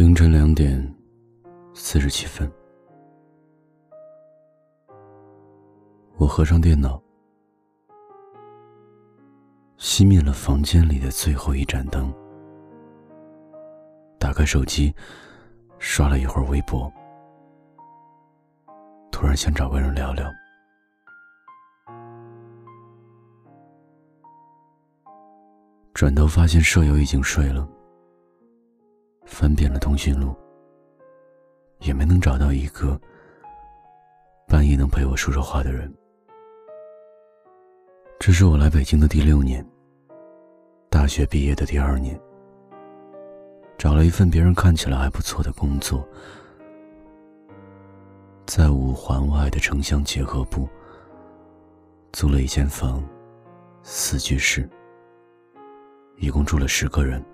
凌晨两点四十七分，我合上电脑，熄灭了房间里的最后一盏灯，打开手机，刷了一会儿微博，突然想找个人聊聊，转头发现舍友已经睡了。翻遍了通讯录，也没能找到一个半夜能陪我说说话的人。这是我来北京的第六年，大学毕业的第二年，找了一份别人看起来还不错的工作，在五环外的城乡结合部租了一间房，四居室，一共住了十个人。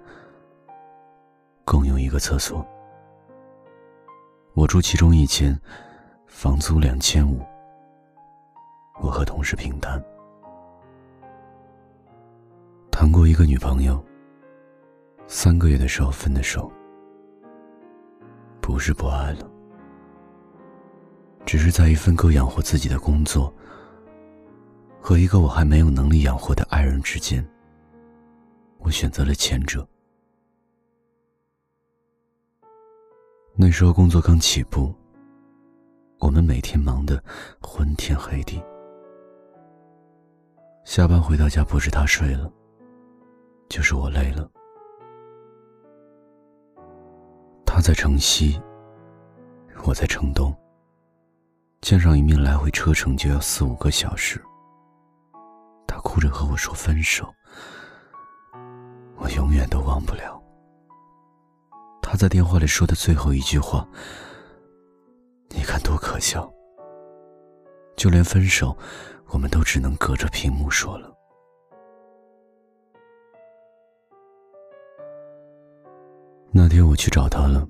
共用一个厕所，我住其中一间，房租两千五。我和同事平摊。谈过一个女朋友，三个月的时候分的手，不是不爱了，只是在一份够养活自己的工作和一个我还没有能力养活的爱人之间，我选择了前者。那时候工作刚起步，我们每天忙得昏天黑地。下班回到家，不是他睡了，就是我累了。他在城西，我在城东。见上一面来回车程就要四五个小时。他哭着和我说分手，我永远都忘不了。他在电话里说的最后一句话，你看多可笑。就连分手，我们都只能隔着屏幕说了。那天我去找他了，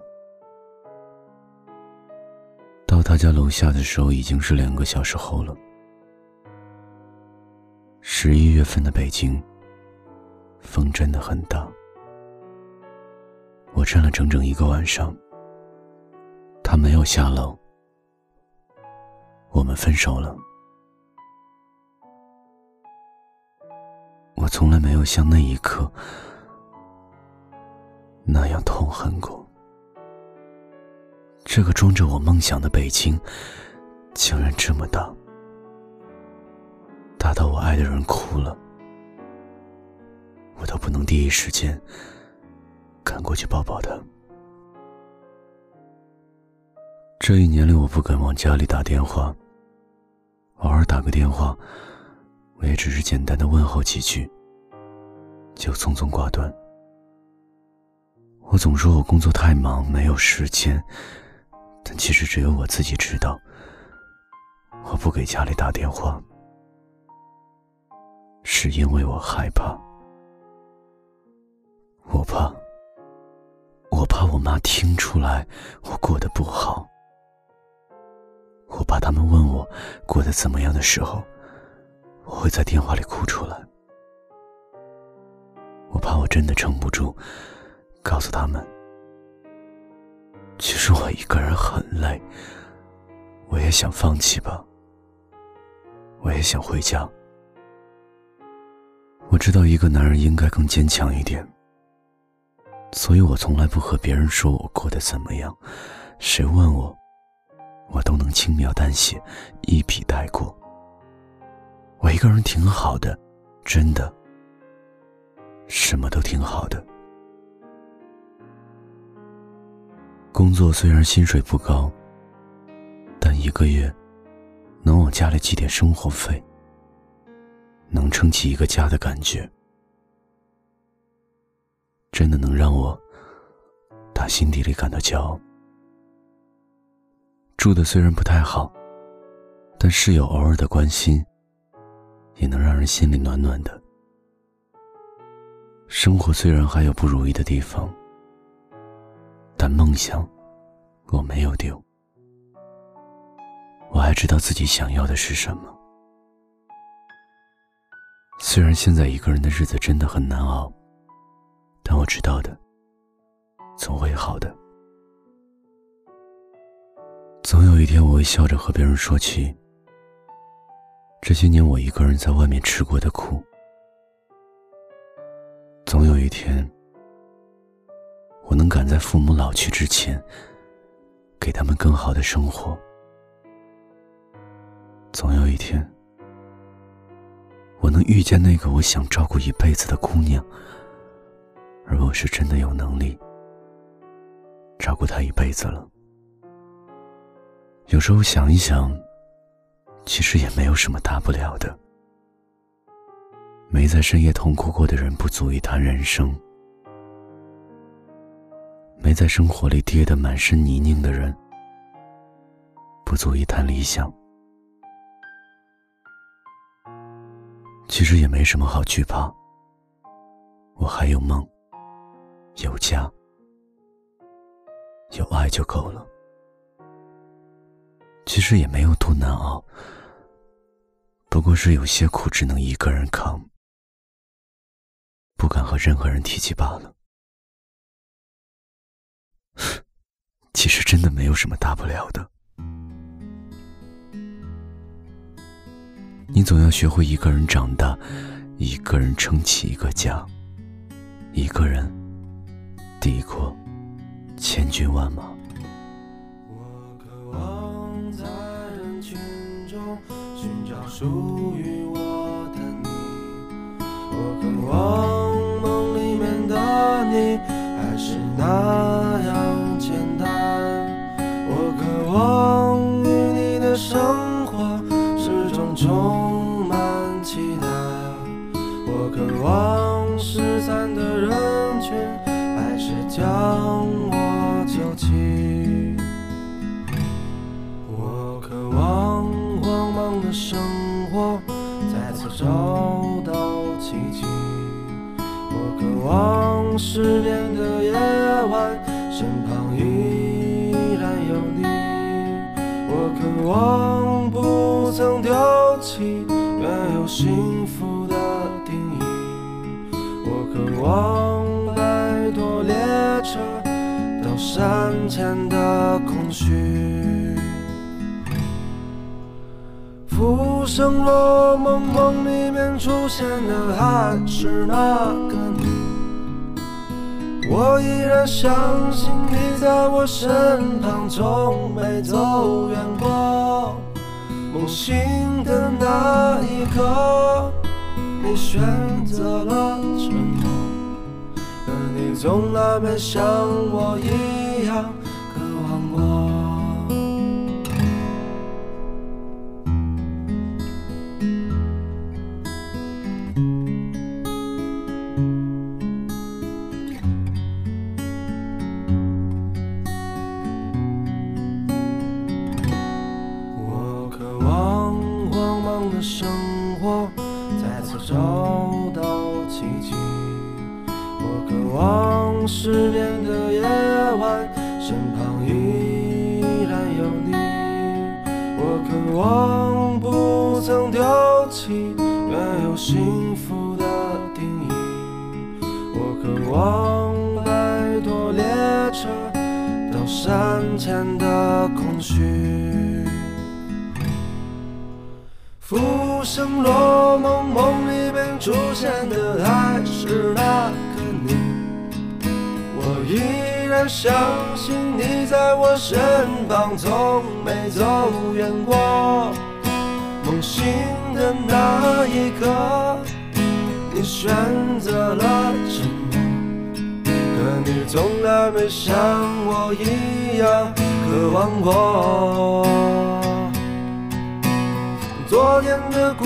到他家楼下的时候已经是两个小时后了。十一月份的北京，风真的很大。我站了整整一个晚上，他没有下楼，我们分手了。我从来没有像那一刻那样痛恨过。这个装着我梦想的北京，竟然这么大，大到我爱的人哭了，我都不能第一时间。赶过去抱抱他。这一年里，我不敢往家里打电话，偶尔打个电话，我也只是简单的问候几句，就匆匆挂断。我总说我工作太忙，没有时间，但其实只有我自己知道，我不给家里打电话，是因为我害怕，我怕。我妈听出来我过得不好，我怕他们问我过得怎么样的时候，我会在电话里哭出来。我怕我真的撑不住，告诉他们，其实我一个人很累，我也想放弃吧，我也想回家。我知道一个男人应该更坚强一点。所以我从来不和别人说我过得怎么样，谁问我，我都能轻描淡写，一笔带过。我一个人挺好的，真的，什么都挺好的。工作虽然薪水不高，但一个月能往家里寄点生活费，能撑起一个家的感觉。真的能让我打心底里感到骄傲。住的虽然不太好，但室友偶尔的关心，也能让人心里暖暖的。生活虽然还有不如意的地方，但梦想我没有丢。我还知道自己想要的是什么。虽然现在一个人的日子真的很难熬。但我知道的，总会好的。总有一天，我会笑着和别人说起这些年我一个人在外面吃过的苦。总有一天，我能赶在父母老去之前，给他们更好的生活。总有一天，我能遇见那个我想照顾一辈子的姑娘，而我是真的有能力照顾她一辈子了。有时候想一想，其实也没有什么大不了的。没在深夜痛哭过的人不足以谈人生，没在生活里跌得满身泥泞的人不足以谈理想。其实也没什么好惧怕，我还有梦，有家，有爱就够了。其实也没有多难熬，不过是有些苦只能一个人扛，不敢和任何人提起罢了。其实真的没有什么大不了的。你总要学会一个人长大，一个人撑起一个家，一个人抵过千军万马。属于再次找到奇迹。我渴望失眠的夜晚，身旁依然有你。我渴望不曾丢弃原有幸福的定义。我渴望摆脱列车到山前的空虚。浮生若梦，梦里面出现的还是那个你。我依然相信你在我身旁，从没走远过。梦醒的那一刻，你选择了沉默，可你从来没像我一样我渴望失眠的夜晚，身旁依然有你。我渴望不曾丢弃原有幸福的定义。我渴望摆脱列车到山前的空虚。浮生若梦，梦里面出现的还是那。依然相信你在我身旁，从没走远过。梦醒的那一刻，你选择了沉默，可你从来没像我一样渴望过。昨天的故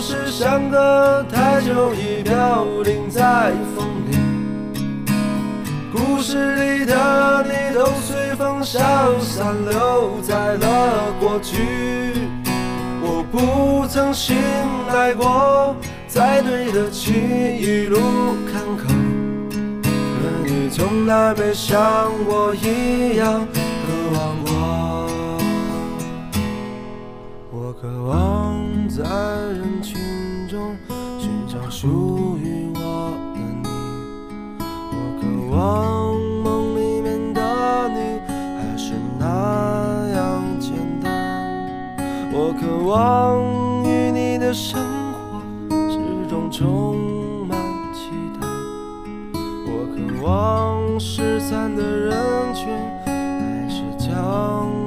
事像个太久已飘零在风，故事里的你都随风消散，留在了过去。我不曾醒来过，才对得起一路坎坷，可你从来没像我一样渴望过。我渴望在人群中寻找属于望梦里面的你还是那样简单。我渴望与你的生活始终充满期待。我渴望失散的人群还是将。